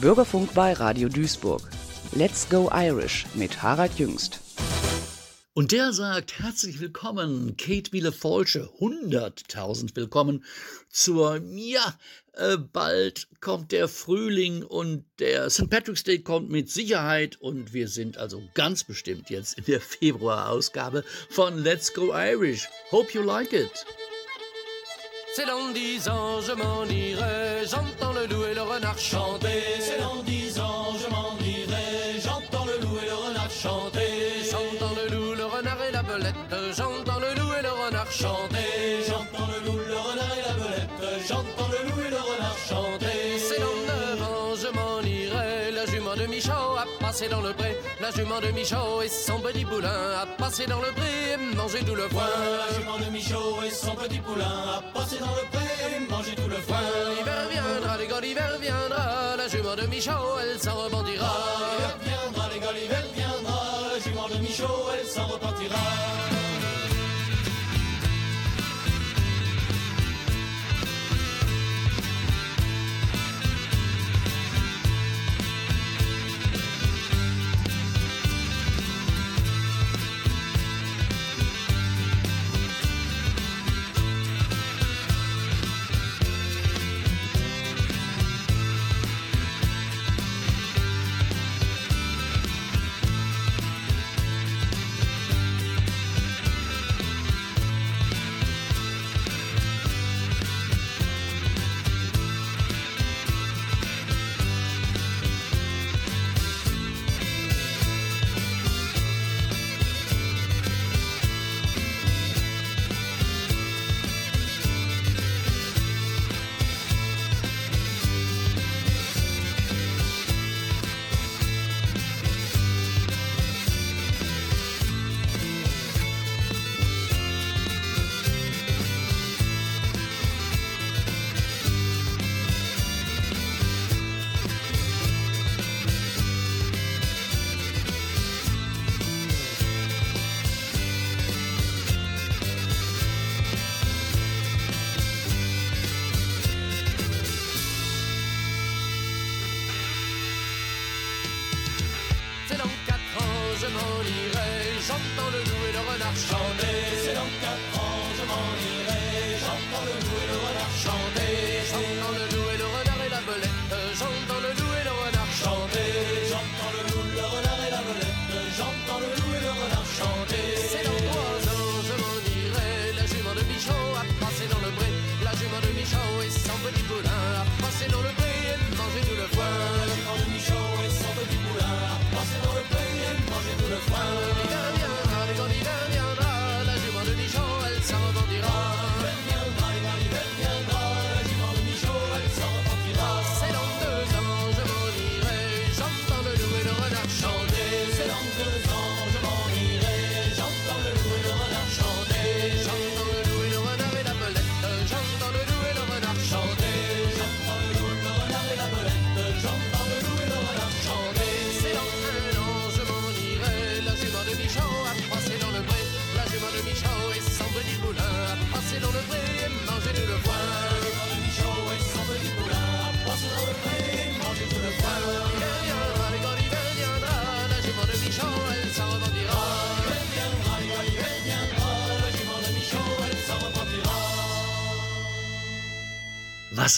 Bürgerfunk bei Radio Duisburg. Let's Go Irish mit Harald Jüngst. Und der sagt herzlich willkommen, Kate Biele-Folsche, 100.000 willkommen zur, ja, äh, bald kommt der Frühling und der St. Patrick's Day kommt mit Sicherheit und wir sind also ganz bestimmt jetzt in der Februarausgabe von Let's Go Irish. Hope you like it. C'est dans dix ans, je m'en irai, j'entends le loup et le renard chanter. Jument de Michaud et son petit poulain a passé dans le pré et mangé tout le foin. La jument de Michaud et son petit poulain a passé dans le pré et mangé tout le foin. L'hiver viendra, les gars, l'hiver viendra, la jument de Michaud, elle s'en repentira. L'hiver viendra, les gars, l'hiver viendra, la jument de Michaud, elle s'en repentira.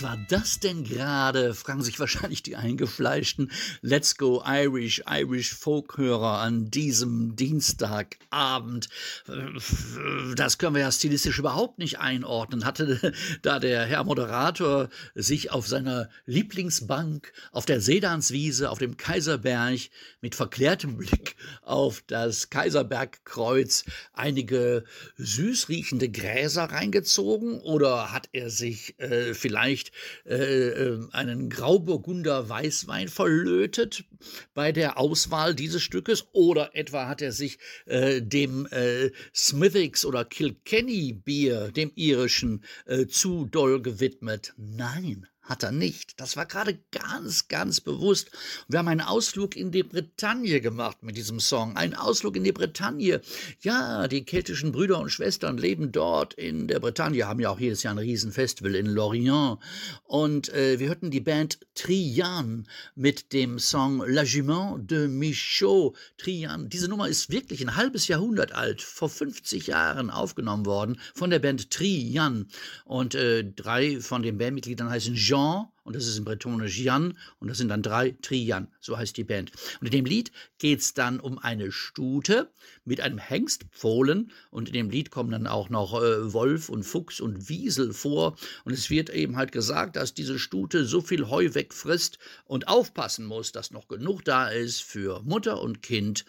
War das denn gerade? Fragen sich wahrscheinlich die eingefleischten Let's Go Irish, Irish Folkhörer an diesem Dienstagabend. Das können wir ja stilistisch überhaupt nicht einordnen. Hatte da der Herr Moderator sich auf seiner Lieblingsbank auf der Sedanswiese auf dem Kaiserberg mit verklärtem Blick auf das Kaiserbergkreuz einige süß riechende Gräser reingezogen oder hat er sich äh, vielleicht äh, äh, einen Grauburgunder Weißwein verlötet bei der Auswahl dieses Stückes oder etwa hat er sich äh, dem äh, Smithwick's oder Kilkenny Bier, dem irischen, äh, zu doll gewidmet? Nein, hat er nicht. Das war gerade ganz, ganz bewusst. Wir haben einen Ausflug in die Bretagne gemacht mit diesem Song. Ein Ausflug in die Bretagne. Ja, die keltischen Brüder und Schwestern leben dort in der Bretagne, haben ja auch jedes Jahr ein Riesenfestival in Lorient. Und äh, wir hörten die Band Trian mit dem Song La Jument de Michaud. Trian, diese Nummer ist wirklich ein halbes Jahrhundert alt, vor 50 Jahren aufgenommen worden von der Band Trian. Und äh, drei von den Bandmitgliedern heißen Jean Jean, und das ist in Bretonisch Jan, und das sind dann drei Trian, so heißt die Band. Und in dem Lied geht es dann um eine Stute mit einem Hengstpfohlen, und in dem Lied kommen dann auch noch äh, Wolf und Fuchs und Wiesel vor, und es wird eben halt gesagt, dass diese Stute so viel Heu wegfrisst und aufpassen muss, dass noch genug da ist für Mutter und Kind,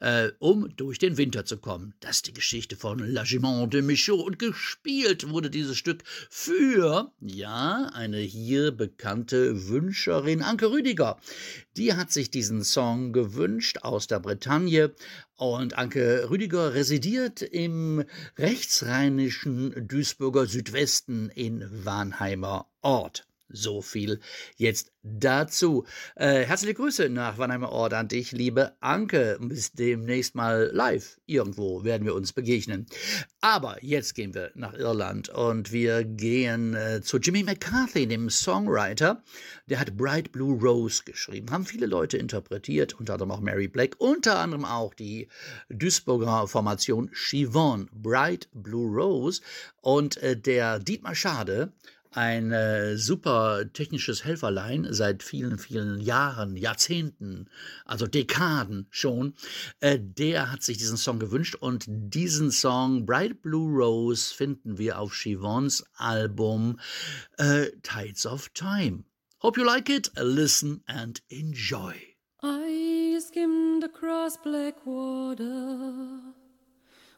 äh, um durch den Winter zu kommen. Das ist die Geschichte von L'Agiment de Michaud, und gespielt wurde dieses Stück für, ja, eine hier bekannte Wünscherin Anke Rüdiger. Die hat sich diesen Song gewünscht aus der Bretagne und Anke Rüdiger residiert im rechtsrheinischen Duisburger Südwesten in Warnheimer Ort. So viel jetzt dazu. Äh, herzliche Grüße nach Wannheimer Ort an dich, liebe Anke. Bis demnächst mal live. Irgendwo werden wir uns begegnen. Aber jetzt gehen wir nach Irland und wir gehen äh, zu Jimmy McCarthy, dem Songwriter. Der hat Bright Blue Rose geschrieben. Haben viele Leute interpretiert, unter anderem auch Mary Black, unter anderem auch die Duisburger Formation Chivon. Bright Blue Rose. Und äh, der Dietmar Schade ein äh, super technisches Helferlein seit vielen, vielen Jahren, Jahrzehnten, also Dekaden schon. Äh, der hat sich diesen Song gewünscht und diesen Song Bright Blue Rose finden wir auf Chivons Album äh, Tides of Time. Hope you like it, listen and enjoy. I skimmed across black water.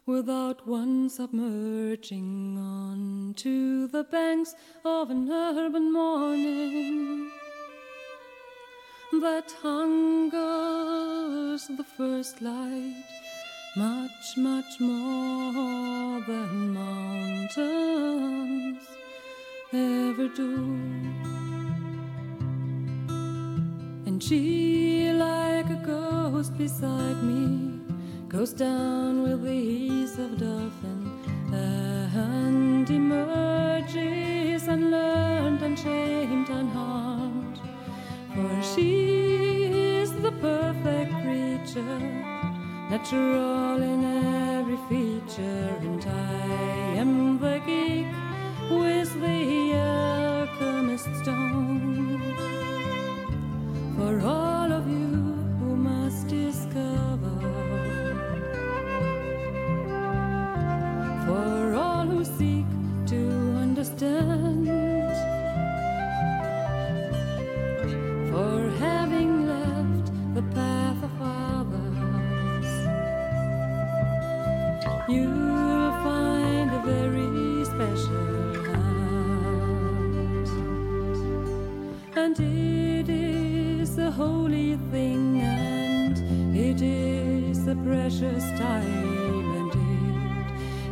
Without one submerging on to the banks of an urban morning that hungers the first light much, much more than mountains ever do. And she, like a ghost beside me, goes down with the ease of dolphin and emerges unlearned, unshamed, unharmed. For she is the perfect creature, natural in every feature, and I am the geek with the alchemist stone. For all And it is a holy thing, and it is a precious time and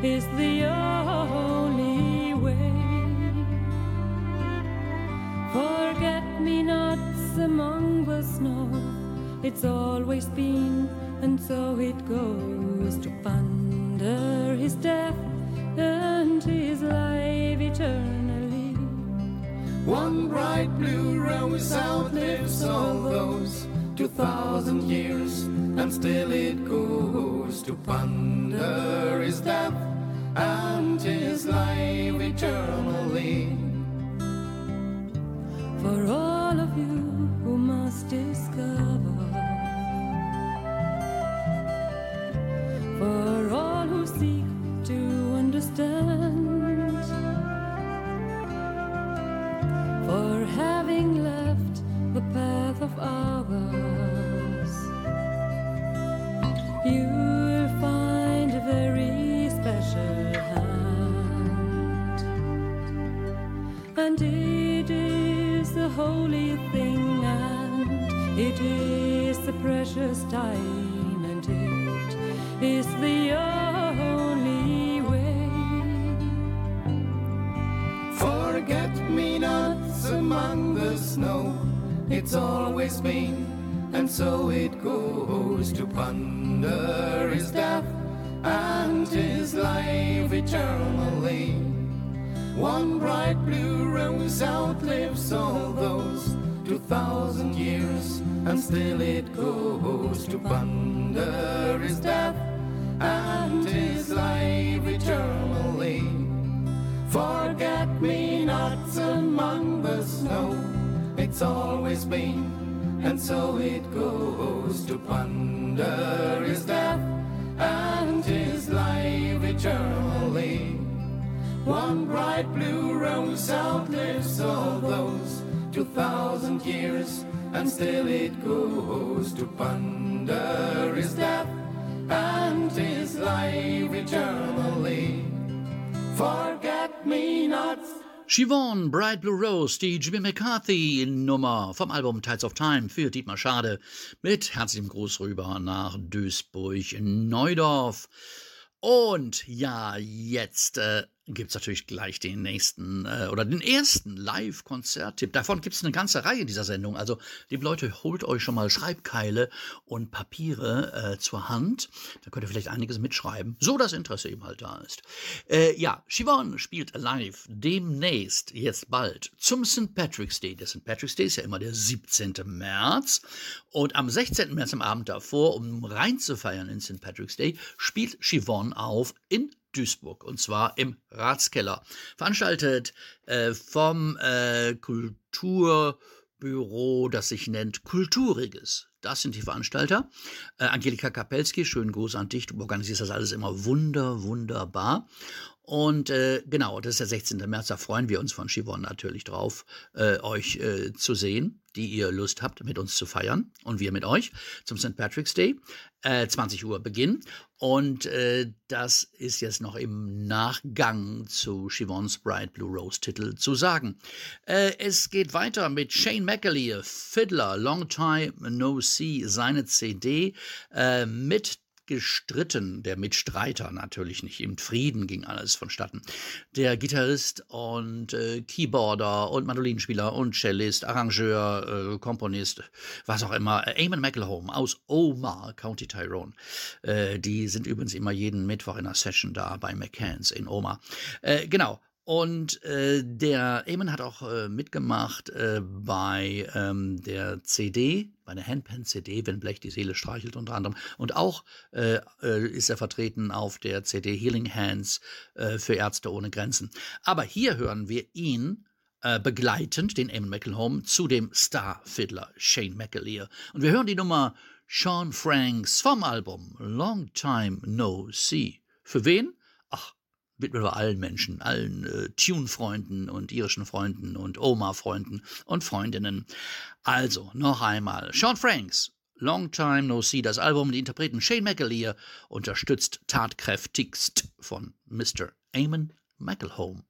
it is the only way. Forget me nots among the snow, it's always been, and so it goes to ponder his death and his life eternally. One bright blue rose outlives all those two thousand years, and still it goes to ponder his death and his life eternally. For all of you who must discover, it is the precious time, and it is the only way. Forget me nots among the snow. It's always been, and so it goes to ponder his death and his life eternally. One bright blue rose outlives all those two thousand years, and still it goes to ponder his death and his life eternally. Forget me nots among the snow, it's always been, and so it goes to ponder his death and his life eternally. One bright blue rose outlives all those two thousand years, and still it goes to ponder his death and his life eternally. Forget me not. Siobhan, Bright Blue Rose, die Jimmy McCarthy Nummer vom Album Tides of Time für Dietmar Schade mit herzlichem Gruß rüber nach Duisburg-Neudorf. Und ja, jetzt äh, gibt es natürlich gleich den nächsten äh, oder den ersten Live-Konzerttipp. Davon gibt es eine ganze Reihe in dieser Sendung. Also, liebe Leute, holt euch schon mal Schreibkeile und Papiere äh, zur Hand. Da könnt ihr vielleicht einiges mitschreiben, so das Interesse eben halt da ist. Äh, ja, Siobhan spielt live demnächst, jetzt bald, zum St. Patrick's Day. Der St. Patrick's Day ist ja immer der 17. März. Und am 16. März, am Abend davor, um reinzufeiern in St. Patrick's Day, spielt Siobhan auf in Duisburg und zwar im Ratskeller. Veranstaltet äh, vom äh, Kulturbüro, das sich nennt Kulturiges. Das sind die Veranstalter. Äh, Angelika Kapelski, schönen Gruß an dich. Du organisierst das alles immer wunder, wunderbar. Und äh, genau, das ist der 16. März, da freuen wir uns von Chivon natürlich drauf, äh, euch äh, zu sehen, die ihr Lust habt, mit uns zu feiern und wir mit euch zum St. Patrick's Day. Äh, 20 Uhr Beginn. Und äh, das ist jetzt noch im Nachgang zu Chivons Bright Blue Rose Titel zu sagen. Äh, es geht weiter mit Shane McAleer, Fiddler, Long Time No See, seine CD äh, mit gestritten, der Mitstreiter natürlich nicht. Im Frieden ging alles vonstatten. Der Gitarrist und äh, Keyboarder und Mandolinspieler und Cellist, Arrangeur, äh, Komponist, was auch immer, Eamon McElhone aus Omar, County Tyrone. Äh, die sind übrigens immer jeden Mittwoch in einer Session da bei McCanns in Omar. Äh, genau. Und äh, der Eamon hat auch äh, mitgemacht äh, bei ähm, der CD, bei der Handpan-CD, wenn Blech die Seele streichelt unter anderem. Und auch äh, äh, ist er vertreten auf der CD Healing Hands äh, für Ärzte ohne Grenzen. Aber hier hören wir ihn äh, begleitend, den Eamon McElhone, zu dem Star-Fiddler Shane McAleer. Und wir hören die Nummer Sean Franks vom Album Long Time No See. Für wen? Widmen wir allen Menschen, allen äh, Tune-Freunden und irischen Freunden und Oma-Freunden und Freundinnen. Also, noch einmal. Sean Franks, Long Time No See, das Album, die Interpreten Shane McAleer, unterstützt tatkräftigst von Mr. Eamon McElhone.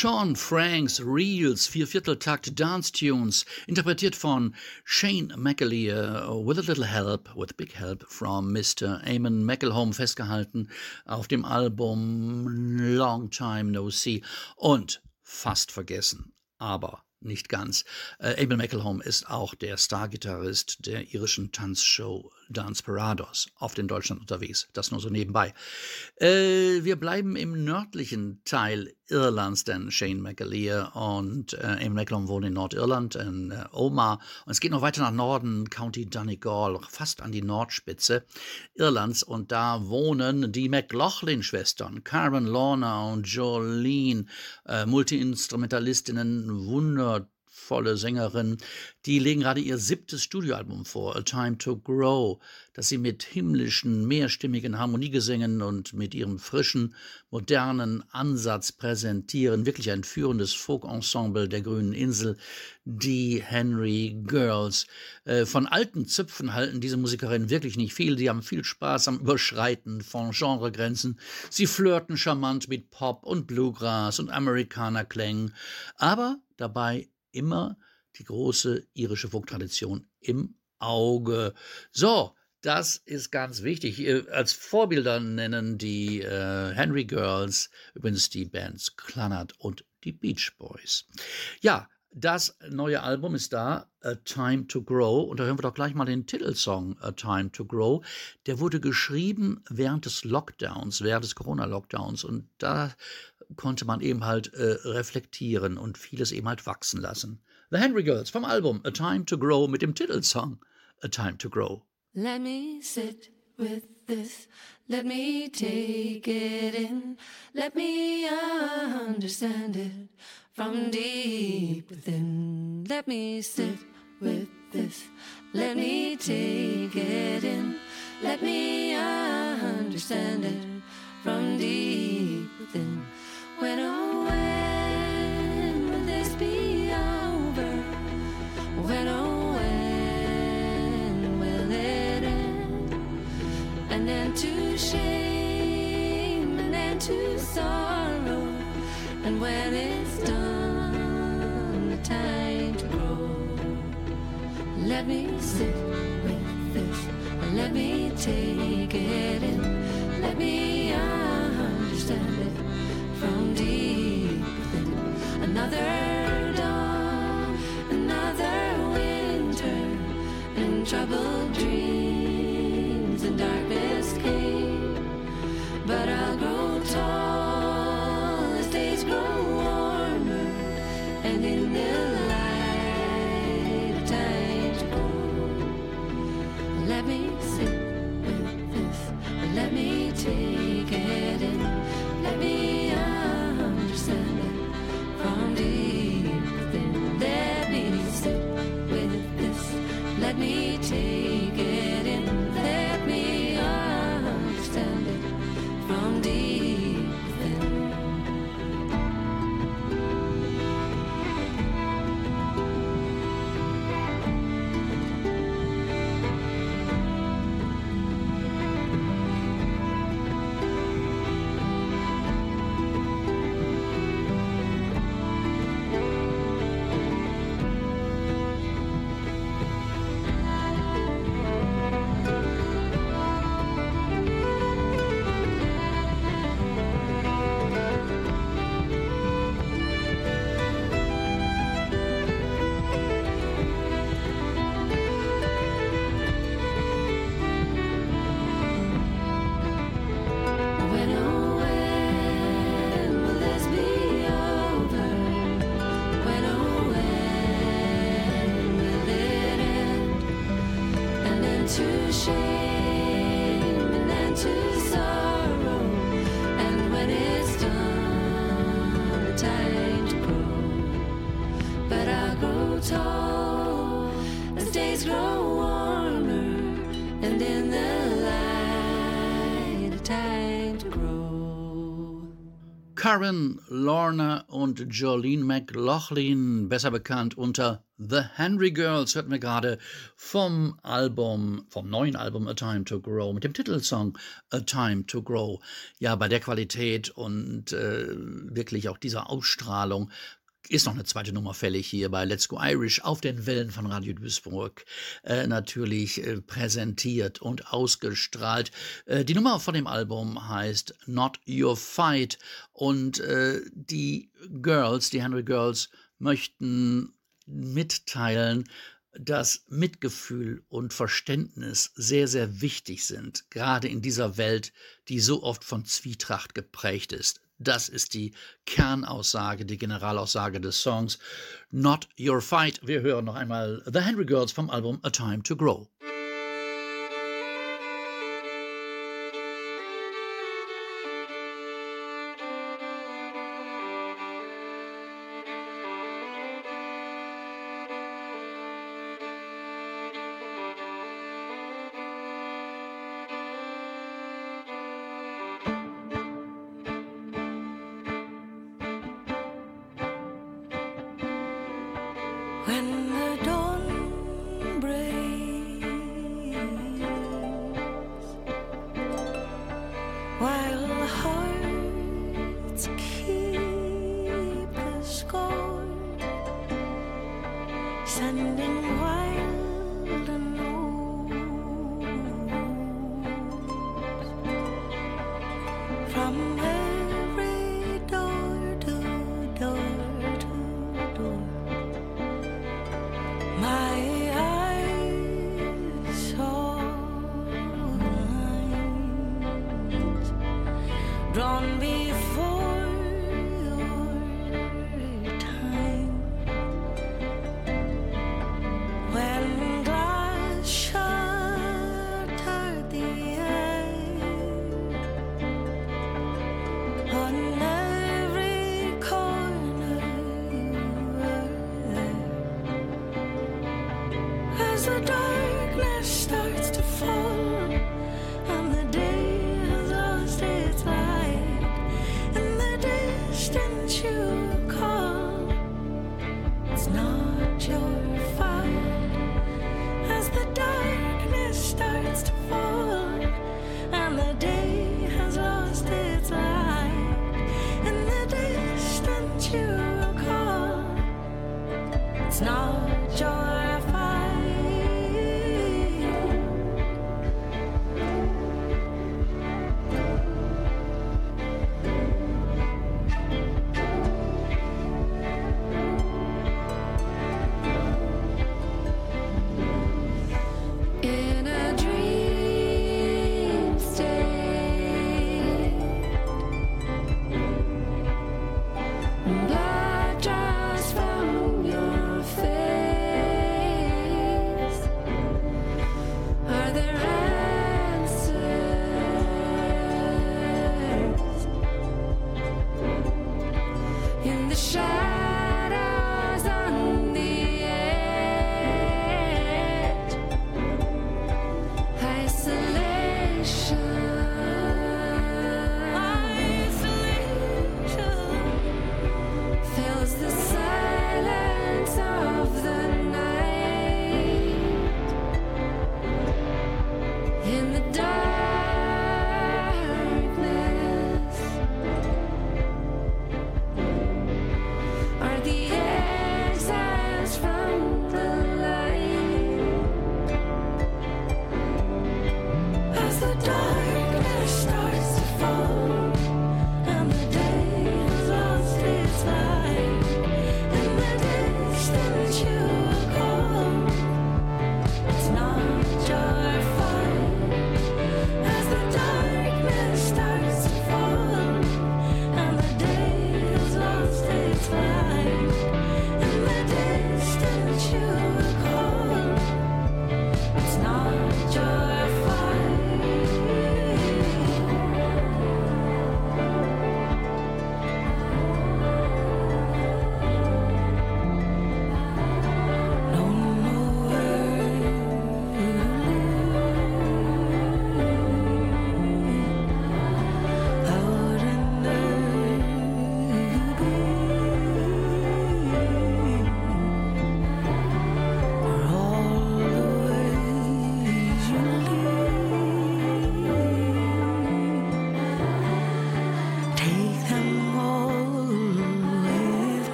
Sean Franks Reels, Viervierteltakt Dance Tunes, interpretiert von Shane McAleer, with a little help, with big help from Mr. Eamon McElhome, festgehalten auf dem Album Long Time No See und fast vergessen, aber nicht ganz. Äh, Abel McElhome ist auch der Stargitarrist der irischen Tanzshow Dance Parados, oft in Deutschland unterwegs. Das nur so nebenbei. Äh, wir bleiben im nördlichen Teil Irlands, denn Shane McAleer und äh, Abel McElhome wohnen in Nordirland, in äh, Omagh. Und es geht noch weiter nach Norden, County Donegal, fast an die Nordspitze Irlands. Und da wohnen die McLaughlin-Schwestern, Karen Lorna und Jolene, äh, Multiinstrumentalistinnen, Wunder volle Sängerin, die legen gerade ihr siebtes Studioalbum vor, A Time to Grow, das sie mit himmlischen, mehrstimmigen Harmoniegesängen und mit ihrem frischen, modernen Ansatz präsentieren. Wirklich ein führendes Folk-Ensemble der Grünen Insel, die Henry Girls. Äh, von alten Zöpfen halten diese Musikerinnen wirklich nicht viel. Die haben viel Spaß am Überschreiten von Genregrenzen. Sie flirten charmant mit Pop und Bluegrass und Amerikanerklängen, aber dabei immer die große irische Folktradition im Auge. So, das ist ganz wichtig. Als Vorbilder nennen die äh, Henry Girls übrigens die Bands Clannad und die Beach Boys. Ja, das neue Album ist da, A Time to Grow. Und da hören wir doch gleich mal den Titelsong A Time to Grow. Der wurde geschrieben während des Lockdowns, während des Corona-Lockdowns. Und da konnte man eben halt äh, reflektieren und vieles eben halt wachsen lassen. The Henry Girls vom Album A Time to Grow mit dem Titelsong A Time to Grow. Let me sit with this, let me take it in, let me understand it from deep within. Let me sit with this, let me take it in, let me understand it from deep within. When oh when will this be over? When oh when will it end? And then to shame and then to sorrow. And when it's done, the time to grow. Let me sit with this. Let me take it in. Let me understand it Another dawn, another winter, and troubled dreams and darkness came. But I'll grow tall as days grow warmer, and in the Karen, Lorna und Jolene McLaughlin, besser bekannt unter The Henry Girls, hörten wir gerade vom Album, vom neuen Album A Time to Grow, mit dem Titelsong A Time to Grow. Ja, bei der Qualität und äh, wirklich auch dieser Ausstrahlung ist noch eine zweite Nummer fällig hier bei Let's Go Irish auf den Wellen von Radio Duisburg äh, natürlich äh, präsentiert und ausgestrahlt. Äh, die Nummer von dem Album heißt Not Your Fight und äh, die Girls, die Henry Girls, möchten mitteilen, dass Mitgefühl und Verständnis sehr, sehr wichtig sind, gerade in dieser Welt, die so oft von Zwietracht geprägt ist. Das ist die Kernaussage, die Generalaussage des Songs Not Your Fight. Wir hören noch einmal The Henry Girls vom Album A Time to Grow.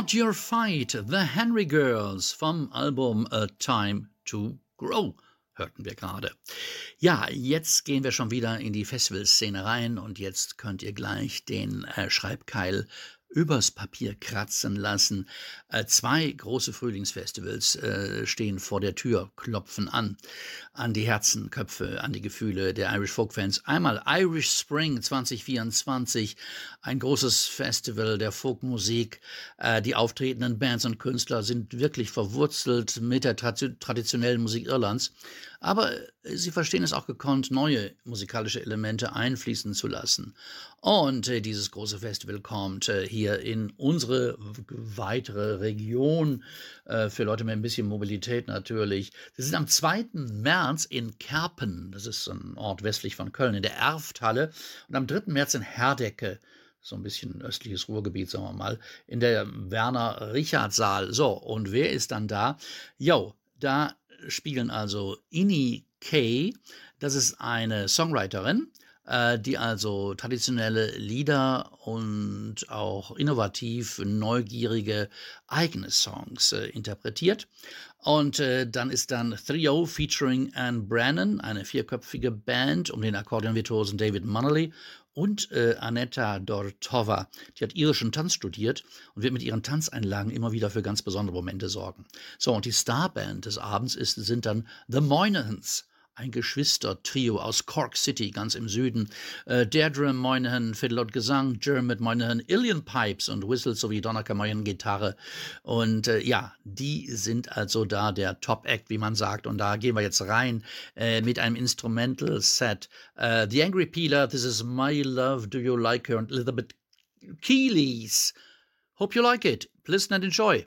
Not Your Fight, The Henry Girls vom Album A Time to Grow hörten wir gerade. Ja, jetzt gehen wir schon wieder in die Festivalszene rein und jetzt könnt ihr gleich den äh, Schreibkeil übers Papier kratzen lassen. Äh, zwei große Frühlingsfestivals äh, stehen vor der Tür, klopfen an, an die Herzenköpfe, an die Gefühle der Irish Folk Fans. Einmal Irish Spring 2024, ein großes Festival der Folkmusik. Äh, die auftretenden Bands und Künstler sind wirklich verwurzelt mit der traditionellen Musik Irlands. Aber äh, sie verstehen es auch gekonnt, neue musikalische Elemente einfließen zu lassen. Und äh, dieses große Festival kommt äh, hier in unsere weitere Region, äh, für Leute mit ein bisschen Mobilität natürlich. Sie sind am 2. März in Kerpen, das ist ein Ort westlich von Köln, in der Erfthalle. Und am 3. März in Herdecke, so ein bisschen östliches Ruhrgebiet, sagen wir mal, in der Werner-Richard-Saal. So, und wer ist dann da? Jo, da spielen also Ini Kay, das ist eine Songwriterin, äh, die also traditionelle Lieder und auch innovativ neugierige eigene Songs äh, interpretiert. Und äh, dann ist dann Trio featuring Anne Brannon, eine vierköpfige Band um den Akkordeonvirtuosen David Munnelly und äh, Anetta Dortova. Die hat irischen Tanz studiert und wird mit ihren Tanzeinlagen immer wieder für ganz besondere Momente sorgen. So, und die Starband des Abends ist, sind dann The Moynahans ein Geschwistertrio aus Cork City, ganz im Süden. Äh, Deirdre Moynihan, Fiddle und Gesang, Jermit Moynihan, Illian Pipes und Whistles sowie Donnaker Moynihan Gitarre. Und äh, ja, die sind also da der Top-Act, wie man sagt. Und da gehen wir jetzt rein äh, mit einem Instrumental-Set. Uh, The Angry Peeler, This is My Love, Do You Like Her? und Elizabeth Keeley's. Hope you like it. Listen and enjoy.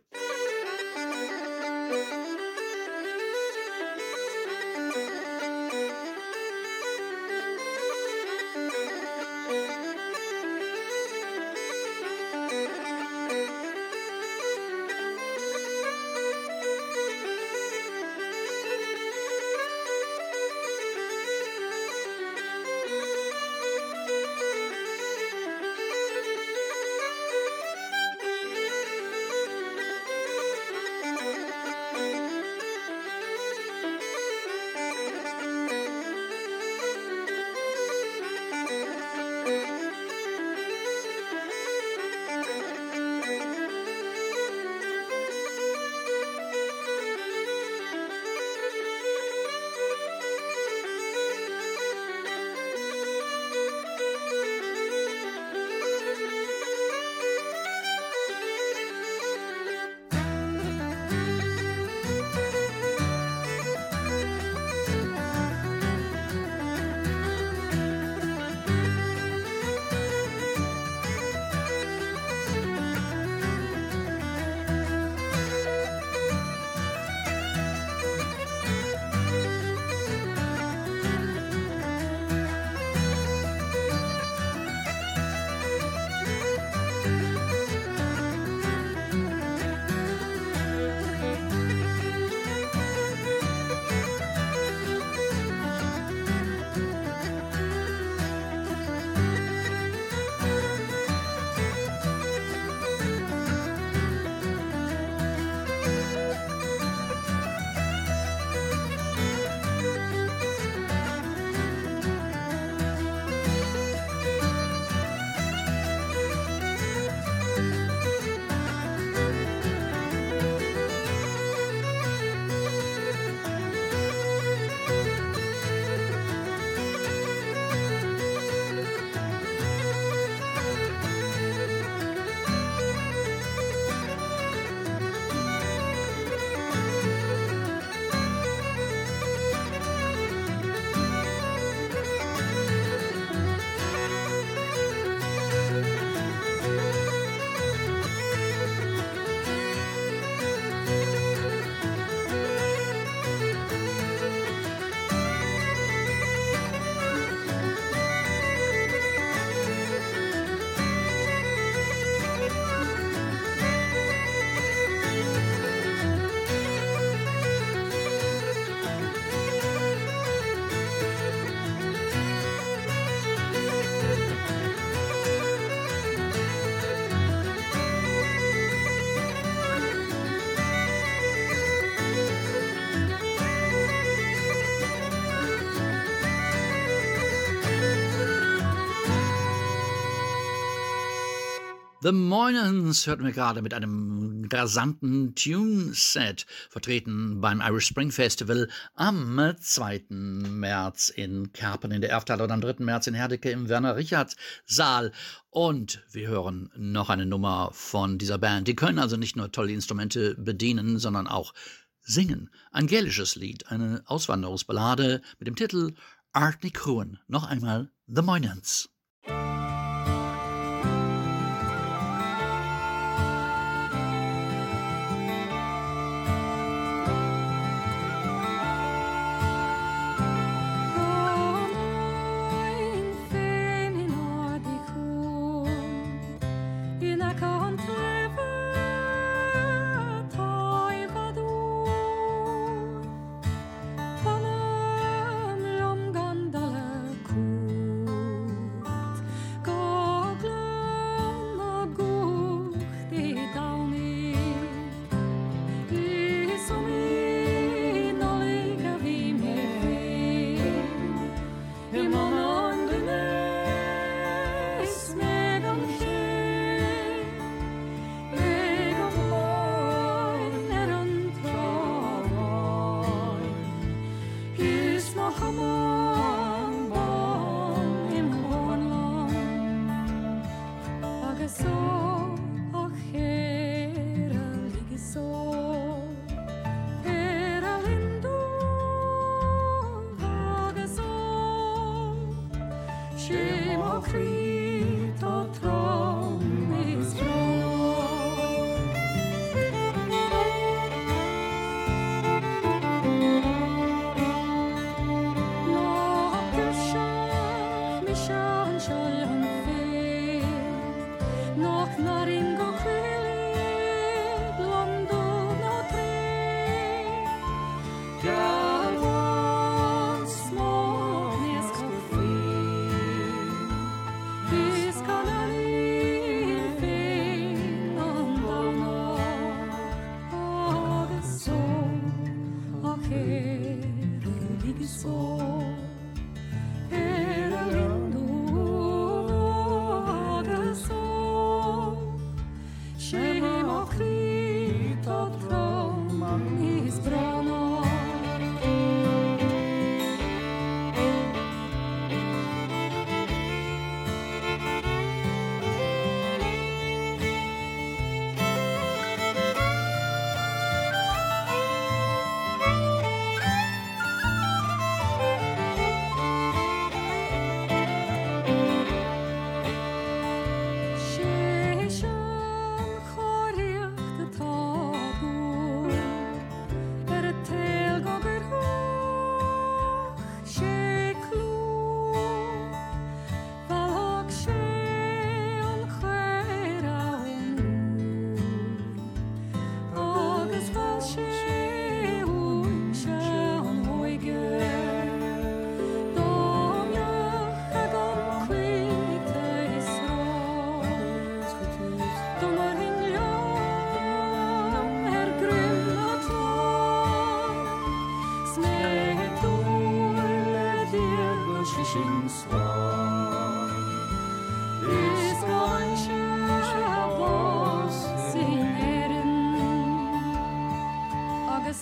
The Moynans hörten wir gerade mit einem rasanten Tune-Set, vertreten beim Irish Spring Festival am 2. März in Kerpen in der Erftal und am 3. März in Herdecke im Werner-Richards-Saal. Und wir hören noch eine Nummer von dieser Band. Die können also nicht nur tolle Instrumente bedienen, sondern auch singen. Ein gälisches Lied, eine Auswanderungsballade mit dem Titel Art Nick Noch einmal The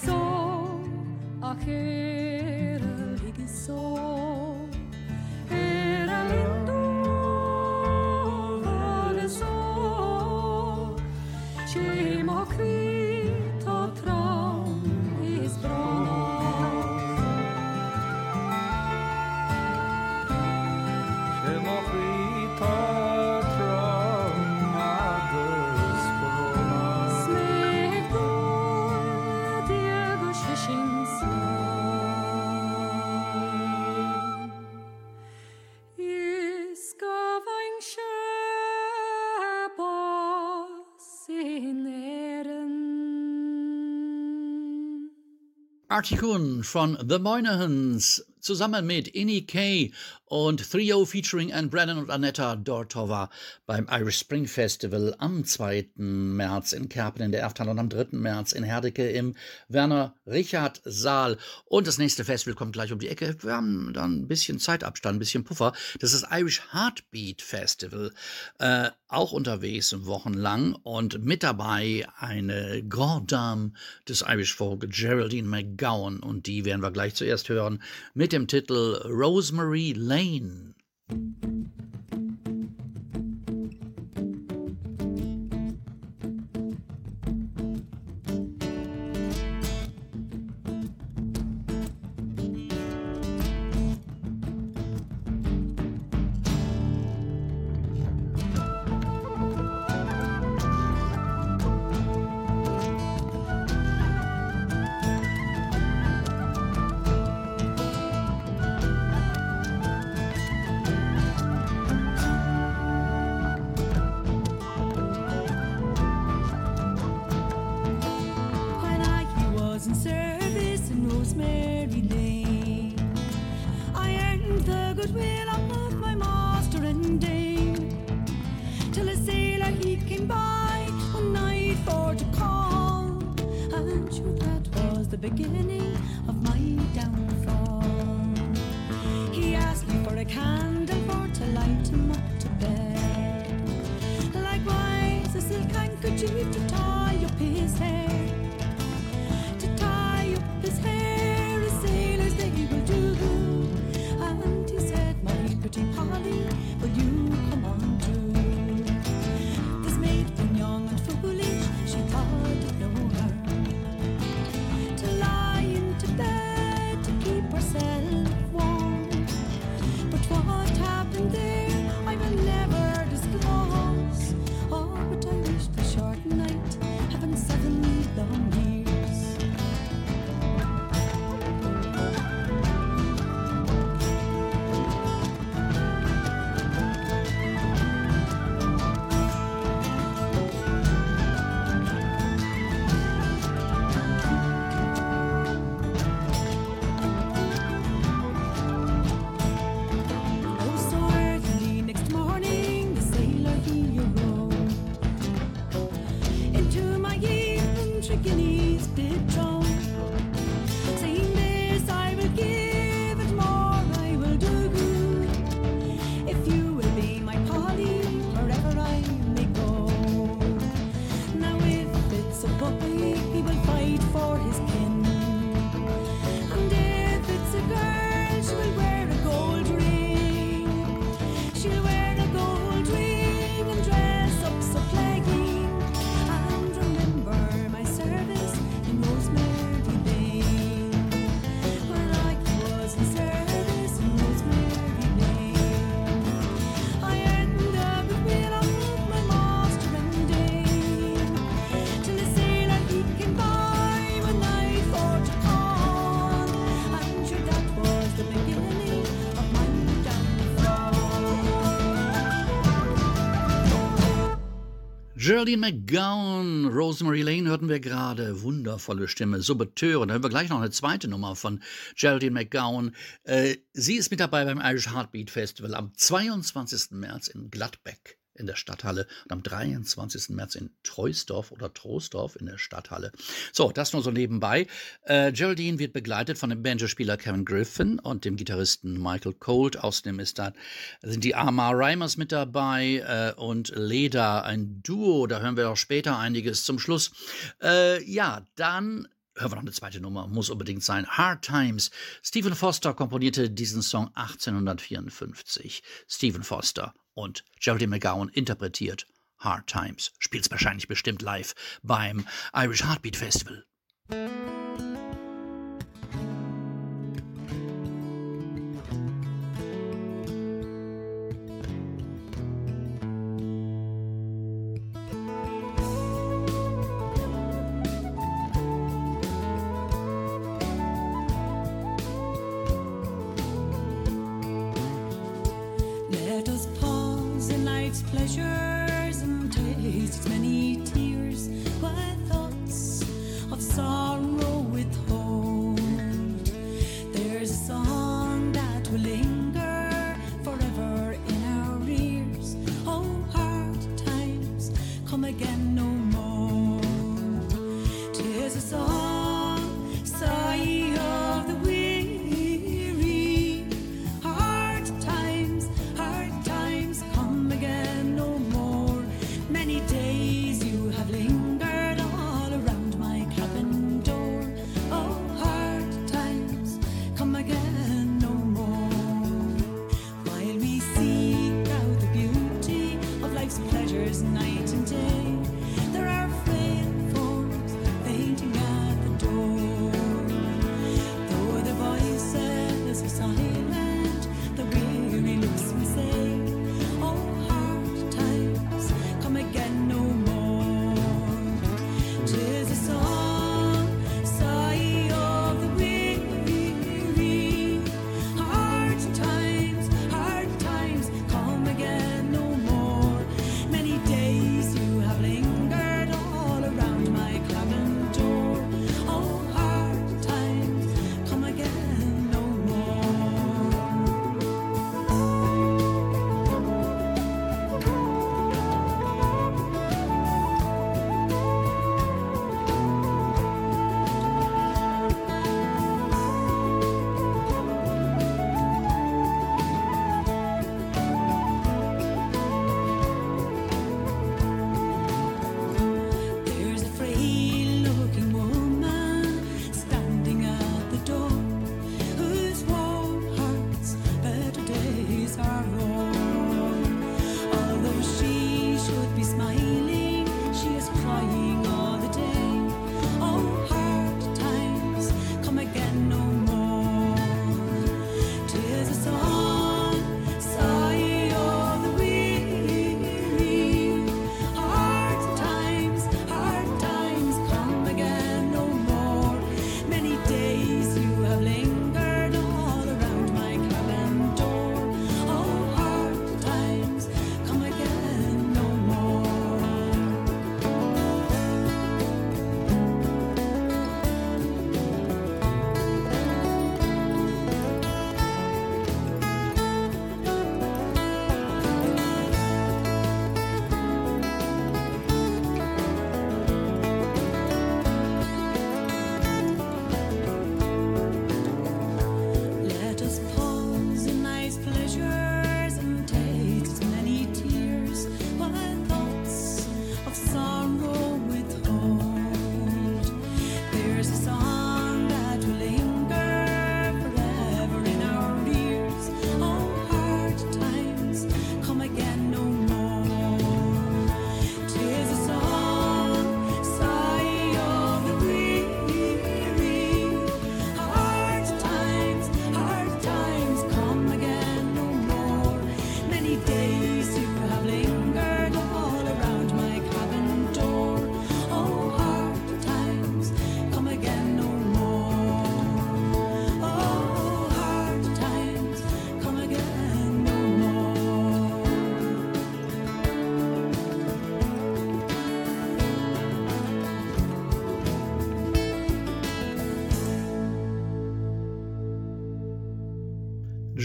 soul, a هیگی soul Moynans. Artikun von The Moynahans zusammen mit Innie Kay und Trio featuring Anne Brennan und Annetta Dortova beim Irish Spring Festival am 2. März in Kerpen in der Erftal und am 3. März in Herdecke im Werner Richard Saal. Und das nächste Festival kommt gleich um die Ecke. Wir haben dann ein bisschen Zeitabstand, ein bisschen Puffer. Das ist das Irish Heartbeat Festival. Äh, auch unterwegs wochenlang und mit dabei eine Grand Dame des Irish Folk, Geraldine McGowan und die werden wir gleich zuerst hören mit dem Titel Rosemary Lane. Geraldine McGowan, Rosemary Lane hörten wir gerade. Wundervolle Stimme, so betörend. Da hören wir gleich noch eine zweite Nummer von Geraldine McGowan. Äh, sie ist mit dabei beim Irish Heartbeat Festival am 22. März in Gladbeck in der Stadthalle und am 23. März in Treusdorf oder Troisdorf in der Stadthalle. So, das nur so nebenbei. Äh, Geraldine wird begleitet von dem Banjo-Spieler Kevin Griffin und dem Gitarristen Michael Colt. Außerdem ist da, sind die Arma Reimers mit dabei äh, und Leda, ein Duo. Da hören wir auch später einiges zum Schluss. Äh, ja, dann hören wir noch eine zweite Nummer, muss unbedingt sein. Hard Times. Stephen Foster komponierte diesen Song 1854. Stephen Foster und Geraldine McGowan interpretiert Hard Times. Spielt es wahrscheinlich bestimmt live beim Irish Heartbeat Festival.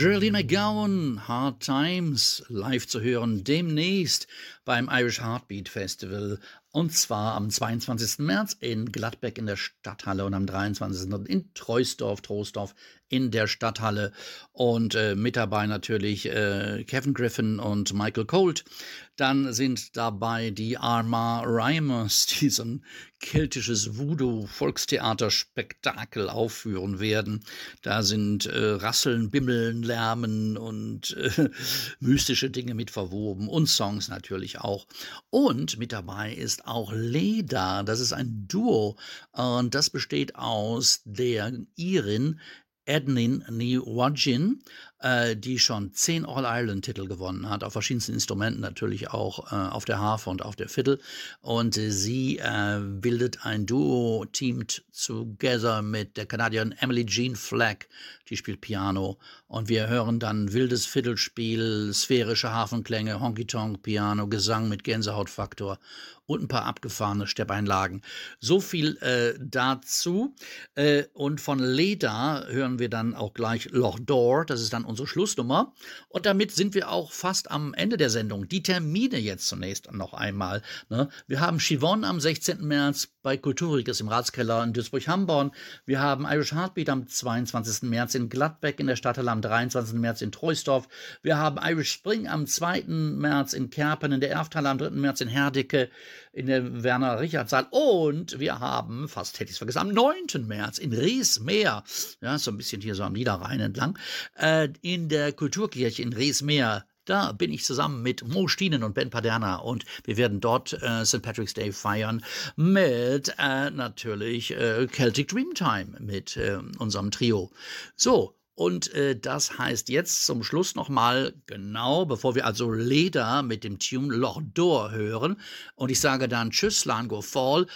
Shirley McGowan, Hard Times, live zu hören demnächst beim Irish Heartbeat Festival und zwar am 22. März in Gladbeck in der Stadthalle und am 23. in Treusdorf, Troisdorf in der Stadthalle. Und äh, mit dabei natürlich äh, Kevin Griffin und Michael Colt. Dann sind dabei die Arma Rhymers, die so ein keltisches Voodoo-Volkstheaterspektakel aufführen werden. Da sind äh, Rasseln, Bimmeln, Lärmen und äh, mystische Dinge mit verwoben und Songs natürlich auch. Und mit dabei ist auch Leda, das ist ein Duo und das besteht aus der Irin Ednin Niwajin, äh, die schon zehn All-Ireland-Titel gewonnen hat, auf verschiedensten Instrumenten natürlich auch, äh, auf der Harfe und auf der Fiddle. Und äh, sie bildet ein Duo, teamed together mit der Kanadierin Emily Jean Flack, die spielt Piano. Und wir hören dann wildes Fiddlespiel, sphärische Hafenklänge, Honky-Tonk-Piano, Gesang mit Gänsehautfaktor und ein paar abgefahrene Steppeinlagen. So viel äh, dazu. Äh, und von Leda hören wir dann auch gleich Loch Door. Das ist dann unsere Schlussnummer. Und damit sind wir auch fast am Ende der Sendung. Die Termine jetzt zunächst noch einmal. Ne? Wir haben Chivon am 16. März bei Kulturikes im Ratskeller in Duisburg-Hamborn. Wir haben Irish Heartbeat am 22. März in Gladbeck in der Stadthalle, am 23. März in Treusdorf. Wir haben Irish Spring am 2. März in Kerpen in der Erfthalle, am 3. März in Herdecke in der Werner-Richard-Saal. Und wir haben, fast hätte ich es vergessen, am 9. März in Reesmeer, ja, so ein bisschen hier so am Niederrhein entlang, äh, in der Kulturkirche in Reesmeer. Da bin ich zusammen mit Mo Stienen und Ben Paderna und wir werden dort äh, St. Patrick's Day feiern mit äh, natürlich äh, Celtic Dreamtime mit äh, unserem Trio. So, und äh, das heißt jetzt zum Schluss nochmal, genau, bevor wir also Leder mit dem Tune Lordor hören. Und ich sage dann Tschüss, Lango Fall,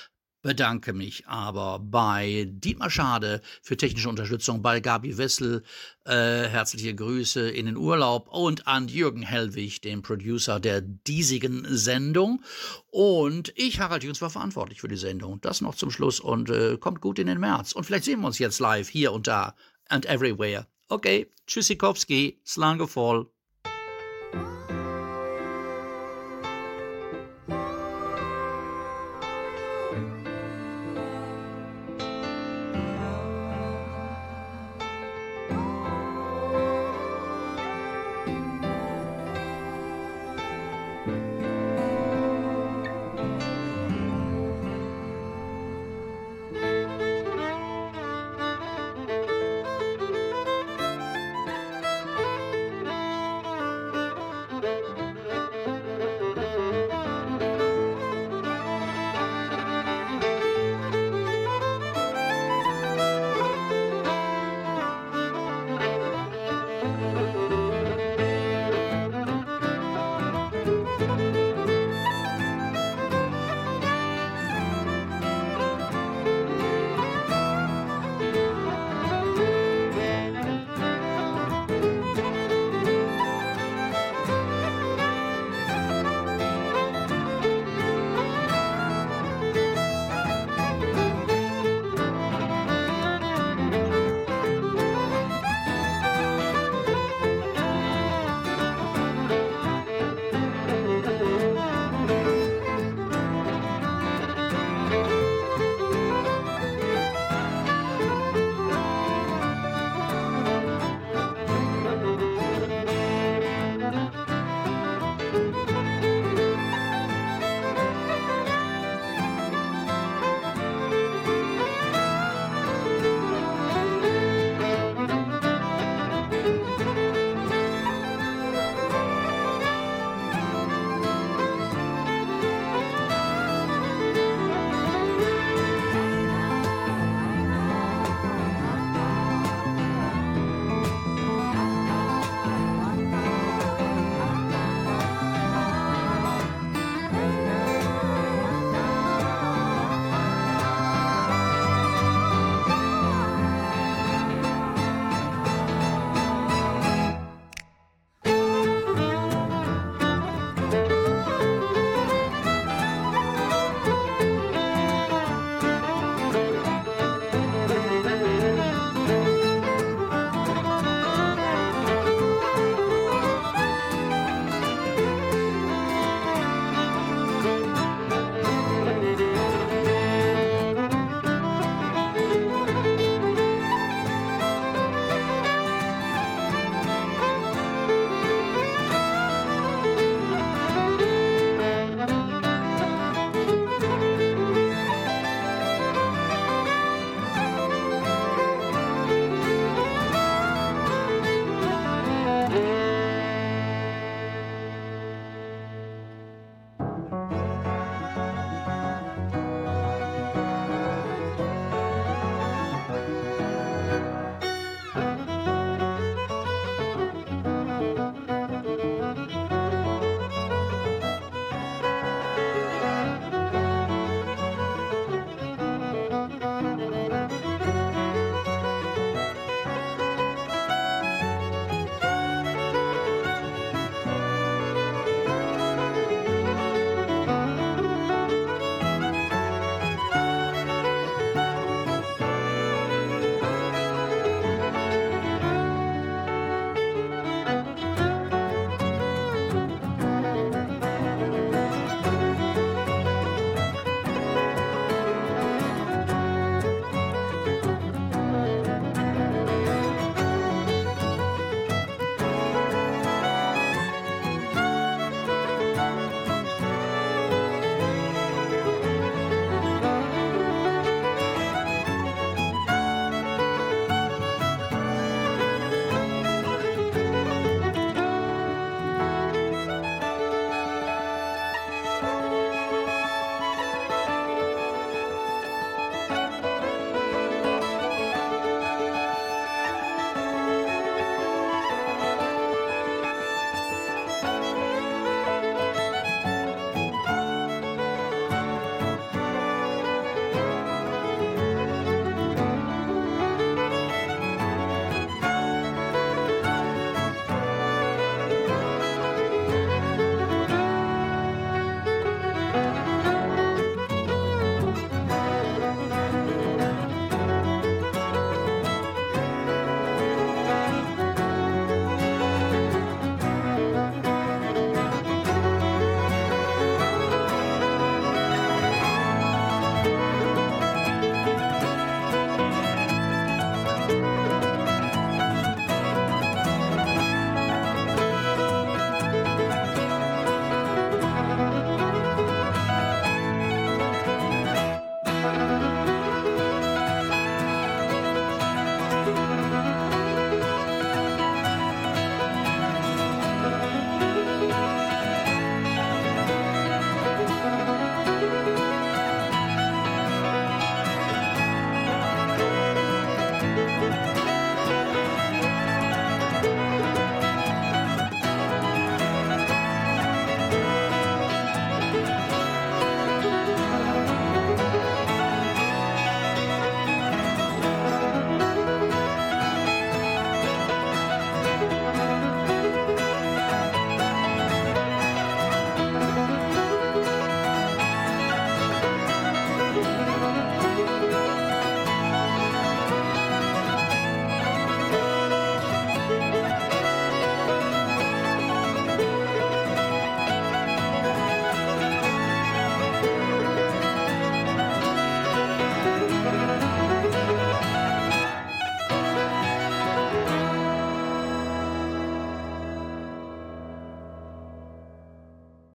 bedanke mich aber bei Dietmar Schade für technische Unterstützung, bei Gabi Wessel, äh, herzliche Grüße in den Urlaub und an Jürgen Hellwig, dem Producer der diesigen Sendung. Und ich, Harald Jüns, war verantwortlich für die Sendung. Das noch zum Schluss und äh, kommt gut in den März. Und vielleicht sehen wir uns jetzt live hier und da and everywhere. Okay, Tschüssikowski, Slangefall.